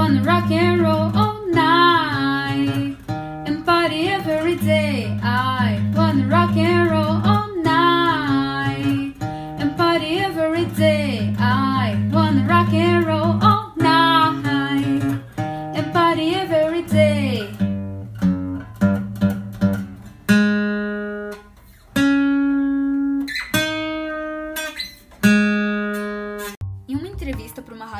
wanna rock and roll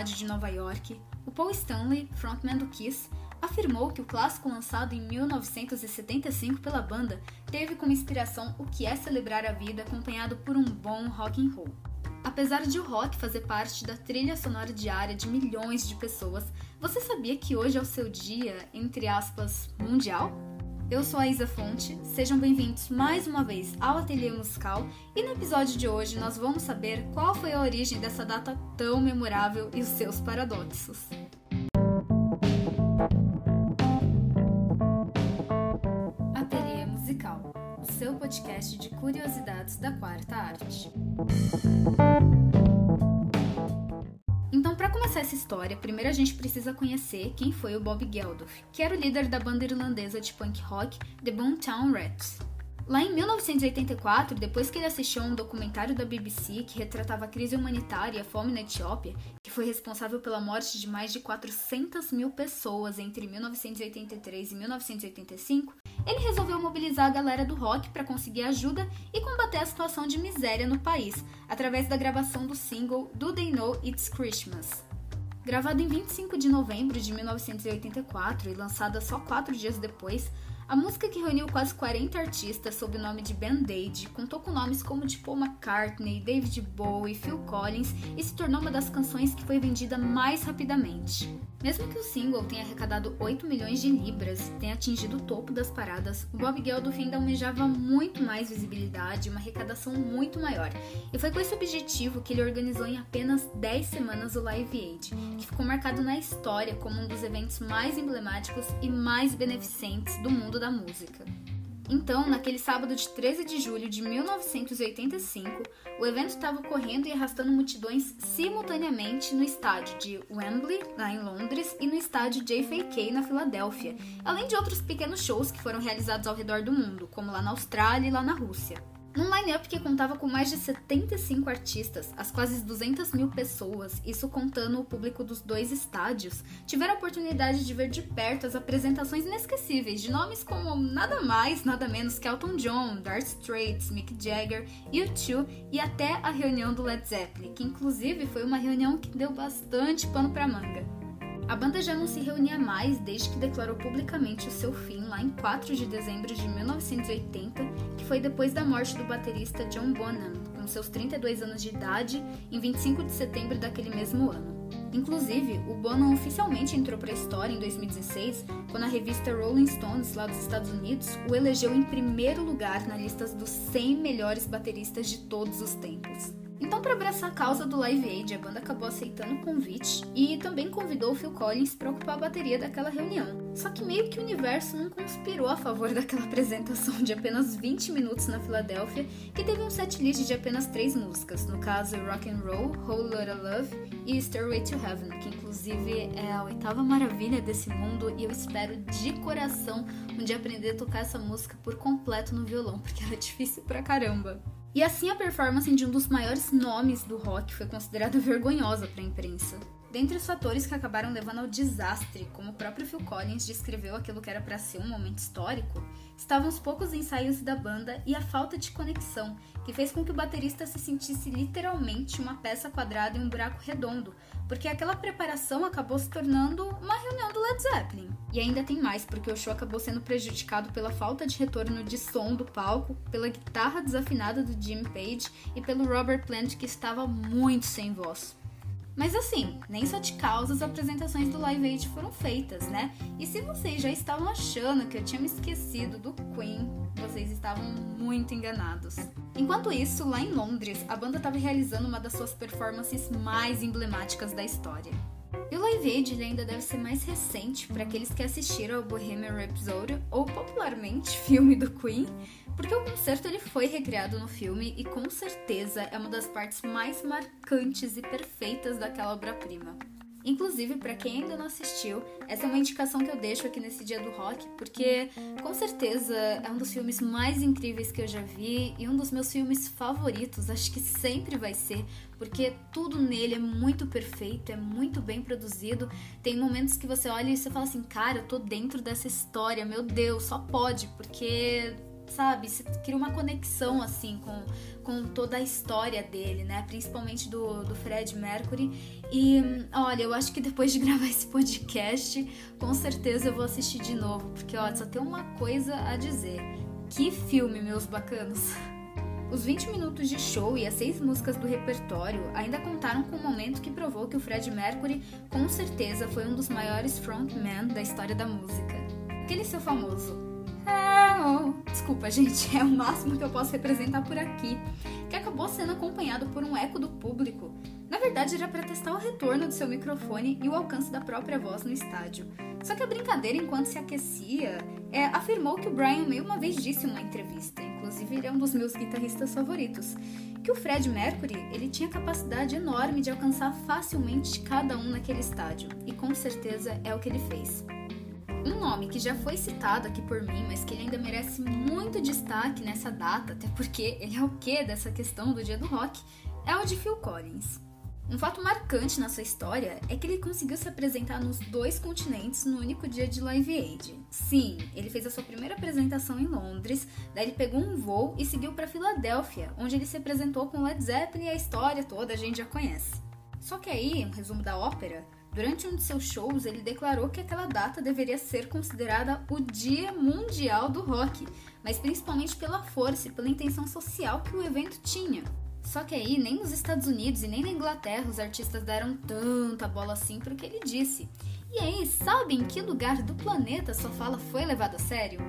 rádio de Nova York, o Paul Stanley, frontman do Kiss, afirmou que o clássico lançado em 1975 pela banda teve como inspiração o que é celebrar a vida acompanhado por um bom rock and roll. Apesar de o rock fazer parte da trilha sonora diária de milhões de pessoas, você sabia que hoje é o seu dia, entre aspas, mundial? Eu sou a Isa Fonte, sejam bem-vindos mais uma vez ao Ateliê Musical e no episódio de hoje nós vamos saber qual foi a origem dessa data tão memorável e os seus paradoxos. Ateliê Musical, o seu podcast de curiosidades da quarta arte. Essa história, primeiro a gente precisa conhecer quem foi o Bob Geldof, que era o líder da banda irlandesa de punk rock The Boomtown Rats. Lá em 1984, depois que ele assistiu a um documentário da BBC que retratava a crise humanitária e a fome na Etiópia, que foi responsável pela morte de mais de 400 mil pessoas entre 1983 e 1985, ele resolveu mobilizar a galera do rock para conseguir ajuda e combater a situação de miséria no país, através da gravação do single Do They Know It's Christmas. Gravado em 25 de novembro de 1984 e lançada só quatro dias depois, a música que reuniu quase 40 artistas sob o nome de Band-Aid contou com nomes como de Paul McCartney, David Bowie, Phil Collins e se tornou uma das canções que foi vendida mais rapidamente. Mesmo que o single tenha arrecadado 8 milhões de libras e tenha atingido o topo das paradas, o Bob Geldof ainda almejava muito mais visibilidade e uma arrecadação muito maior. E foi com esse objetivo que ele organizou em apenas 10 semanas o Live Aid, que ficou marcado na história como um dos eventos mais emblemáticos e mais beneficentes do mundo da música. Então, naquele sábado de 13 de julho de 1985, o evento estava ocorrendo e arrastando multidões simultaneamente no estádio de Wembley, lá em Londres, e no estádio JFK, na Filadélfia, além de outros pequenos shows que foram realizados ao redor do mundo, como lá na Austrália e lá na Rússia. Num line-up que contava com mais de 75 artistas, as quase 200 mil pessoas, isso contando o público dos dois estádios, tiveram a oportunidade de ver de perto as apresentações inesquecíveis de nomes como nada mais, nada menos que Elton John, Darth Straits, Mick Jagger, U2 e até a reunião do Led Zeppelin, que inclusive foi uma reunião que deu bastante pano pra manga. A banda já não se reunia mais desde que declarou publicamente o seu fim lá em 4 de dezembro de 1980, que foi depois da morte do baterista John Bonham, com seus 32 anos de idade, em 25 de setembro daquele mesmo ano. Inclusive, o Bonham oficialmente entrou para a história em 2016, quando a revista Rolling Stones, lá dos Estados Unidos, o elegeu em primeiro lugar na lista dos 100 melhores bateristas de todos os tempos. Então, para abraçar a causa do Live Aid, a banda acabou aceitando o convite e também convidou o Phil Collins para ocupar a bateria daquela reunião. Só que meio que o universo não conspirou a favor daquela apresentação de apenas 20 minutos na Filadélfia, que teve um setlist de apenas três músicas, no caso Rock and Roll, Whole Lotta Love e Stairway to Heaven, que inclusive é a oitava maravilha desse mundo e eu espero de coração um dia aprender a tocar essa música por completo no violão, porque ela é difícil pra caramba. E assim a performance de um dos maiores nomes do rock foi considerada vergonhosa para a imprensa. Dentre os fatores que acabaram levando ao desastre, como o próprio Phil Collins descreveu aquilo que era para ser um momento histórico, estavam os poucos ensaios da banda e a falta de conexão, que fez com que o baterista se sentisse literalmente uma peça quadrada em um buraco redondo, porque aquela preparação acabou se tornando uma reunião do Led Zeppelin. E ainda tem mais, porque o show acabou sendo prejudicado pela falta de retorno de som do palco, pela guitarra desafinada do Jim Page e pelo Robert Plant que estava muito sem voz. Mas assim, nem só de causa as apresentações do Live Aid foram feitas, né? E se vocês já estavam achando que eu tinha me esquecido do Queen, vocês estavam muito enganados. Enquanto isso, lá em Londres, a banda estava realizando uma das suas performances mais emblemáticas da história. E o Live Aid ele ainda deve ser mais recente para aqueles que assistiram ao Bohemian Rhapsody, ou popularmente filme do Queen, porque o concerto ele foi recriado no filme e com certeza é uma das partes mais marcantes e perfeitas daquela obra-prima. Inclusive, para quem ainda não assistiu, essa é uma indicação que eu deixo aqui nesse dia do rock, porque com certeza é um dos filmes mais incríveis que eu já vi e um dos meus filmes favoritos, acho que sempre vai ser, porque tudo nele é muito perfeito, é muito bem produzido. Tem momentos que você olha e você fala assim: "Cara, eu tô dentro dessa história, meu Deus, só pode", porque sabe? Você cria uma conexão, assim, com, com toda a história dele, né? Principalmente do, do Fred Mercury. E olha, eu acho que depois de gravar esse podcast, com certeza eu vou assistir de novo, porque ó, só tem uma coisa a dizer. Que filme, meus bacanos! Os 20 minutos de show e as seis músicas do repertório ainda contaram com um momento que provou que o Fred Mercury com certeza foi um dos maiores frontmen da história da música. Aquele seu famoso Desculpa, gente, é o máximo que eu posso representar por aqui, que acabou sendo acompanhado por um eco do público. Na verdade, era para testar o retorno do seu microfone e o alcance da própria voz no estádio. Só que a brincadeira, enquanto se aquecia, é, afirmou que o Brian May uma vez disse em uma entrevista, inclusive ele é um dos meus guitarristas favoritos, que o Fred Mercury ele tinha capacidade enorme de alcançar facilmente cada um naquele estádio, e com certeza é o que ele fez. Nome que já foi citado aqui por mim, mas que ele ainda merece muito destaque nessa data, até porque ele é o que dessa questão do dia do rock, é o de Phil Collins. Um fato marcante na sua história é que ele conseguiu se apresentar nos dois continentes no único dia de Live Aid. Sim, ele fez a sua primeira apresentação em Londres, daí ele pegou um voo e seguiu para Filadélfia, onde ele se apresentou com Led Zeppelin e a história toda a gente já conhece. Só que aí, um resumo da ópera, Durante um de seus shows, ele declarou que aquela data deveria ser considerada o Dia Mundial do Rock, mas principalmente pela força e pela intenção social que o evento tinha. Só que aí, nem nos Estados Unidos e nem na Inglaterra os artistas deram tanta bola assim para o que ele disse. E aí, sabe em que lugar do planeta sua fala foi levada a sério?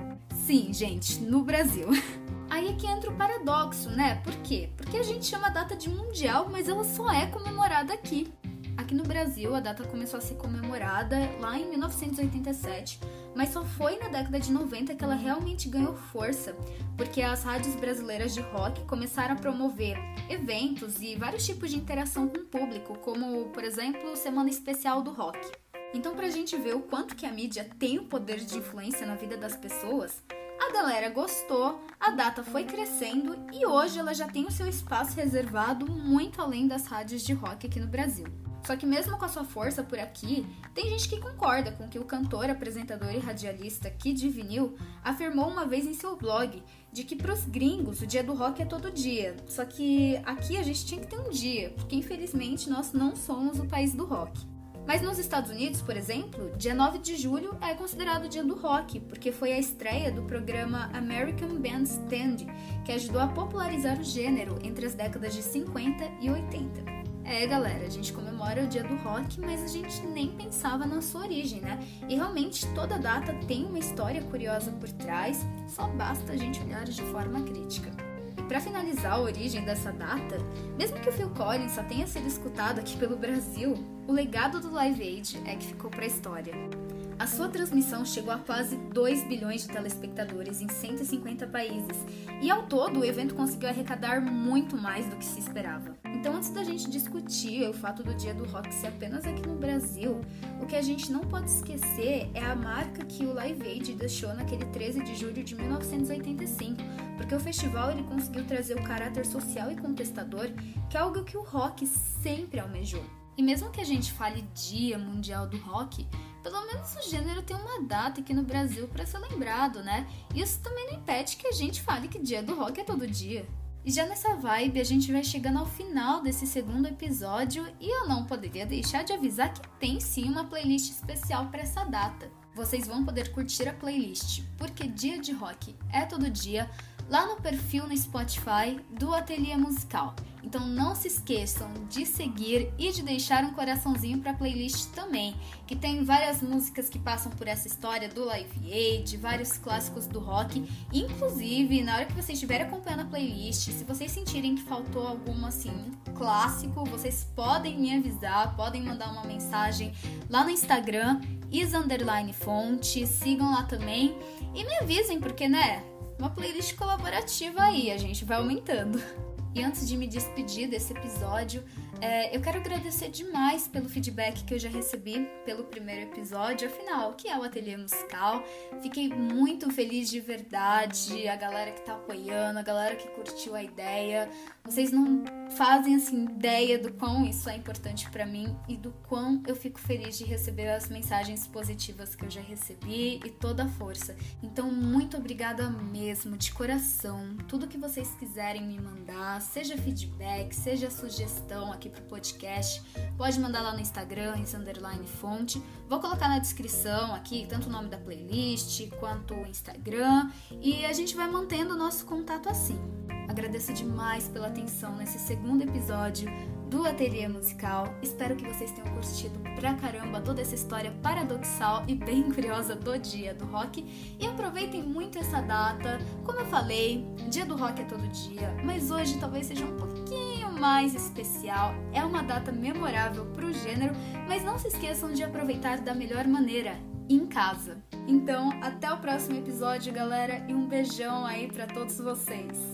Sim, gente, no Brasil. Aí é que entra o paradoxo, né? Por quê? Porque a gente chama a data de mundial, mas ela só é comemorada aqui. Aqui no Brasil, a data começou a ser comemorada lá em 1987, mas só foi na década de 90 que ela realmente ganhou força, porque as rádios brasileiras de rock começaram a promover eventos e vários tipos de interação com o público, como, por exemplo, Semana Especial do Rock. Então, para a gente ver o quanto que a mídia tem o poder de influência na vida das pessoas, a galera gostou, a data foi crescendo e hoje ela já tem o seu espaço reservado muito além das rádios de rock aqui no Brasil. Só que mesmo com a sua força por aqui, tem gente que concorda com o que o cantor, apresentador e radialista Kid Vinil afirmou uma vez em seu blog, de que pros gringos o dia do rock é todo dia. Só que aqui a gente tinha que ter um dia, porque infelizmente nós não somos o país do rock. Mas nos Estados Unidos, por exemplo, dia 9 de julho é considerado o dia do rock, porque foi a estreia do programa American Bandstand, que ajudou a popularizar o gênero entre as décadas de 50 e 80. É, galera, a gente comemora o dia do rock, mas a gente nem pensava na sua origem, né? E realmente toda data tem uma história curiosa por trás, só basta a gente olhar de forma crítica. Para finalizar a origem dessa data, mesmo que o Phil Collins só tenha sido escutado aqui pelo Brasil, o legado do Live Aid é que ficou para a história. A sua transmissão chegou a quase 2 bilhões de telespectadores em 150 países, e ao todo o evento conseguiu arrecadar muito mais do que se esperava. Então, antes da gente discutir o fato do Dia do Rock ser apenas aqui no Brasil, o que a gente não pode esquecer é a marca que o Live Aid deixou naquele 13 de julho de 1985, porque o festival ele conseguiu trazer o caráter social e contestador, que é algo que o rock sempre almejou. E mesmo que a gente fale Dia Mundial do Rock, pelo menos o gênero tem uma data aqui no Brasil para ser lembrado, né? Isso também não impede que a gente fale que Dia do Rock é todo dia. E já nessa vibe, a gente vai chegando ao final desse segundo episódio e eu não poderia deixar de avisar que tem sim uma playlist especial para essa data. Vocês vão poder curtir a playlist, porque Dia de Rock é todo dia, lá no perfil no Spotify do Ateliê Musical. Então não se esqueçam de seguir e de deixar um coraçãozinho para a playlist também, que tem várias músicas que passam por essa história do Live Aid, vários clássicos do rock. Inclusive, na hora que vocês estiverem acompanhando a playlist, se vocês sentirem que faltou algum assim clássico, vocês podem me avisar, podem mandar uma mensagem lá no Instagram, is_fonte, sigam lá também e me avisem, porque né? Uma playlist colaborativa aí, a gente vai aumentando. E antes de me despedir desse episódio, É, eu quero agradecer demais pelo feedback que eu já recebi pelo primeiro episódio, afinal, que é o Ateliê Musical. Fiquei muito feliz de verdade, a galera que tá apoiando, a galera que curtiu a ideia. Vocês não fazem assim ideia do quão isso é importante para mim e do quão eu fico feliz de receber as mensagens positivas que eu já recebi e toda a força. Então, muito obrigada mesmo, de coração. Tudo que vocês quiserem me mandar, seja feedback, seja sugestão aqui podcast, pode mandar lá no Instagram, em underline fonte. Vou colocar na descrição aqui tanto o nome da playlist quanto o Instagram e a gente vai mantendo o nosso contato assim. Agradeço demais pela atenção nesse segundo episódio do Ateliê Musical. Espero que vocês tenham curtido pra caramba toda essa história paradoxal e bem curiosa do dia do rock. E aproveitem muito essa data. Como eu falei, dia do rock é todo dia, mas hoje talvez seja um pouquinho mais especial. É uma data memorável pro gênero, mas não se esqueçam de aproveitar da melhor maneira, em casa. Então, até o próximo episódio, galera, e um beijão aí para todos vocês.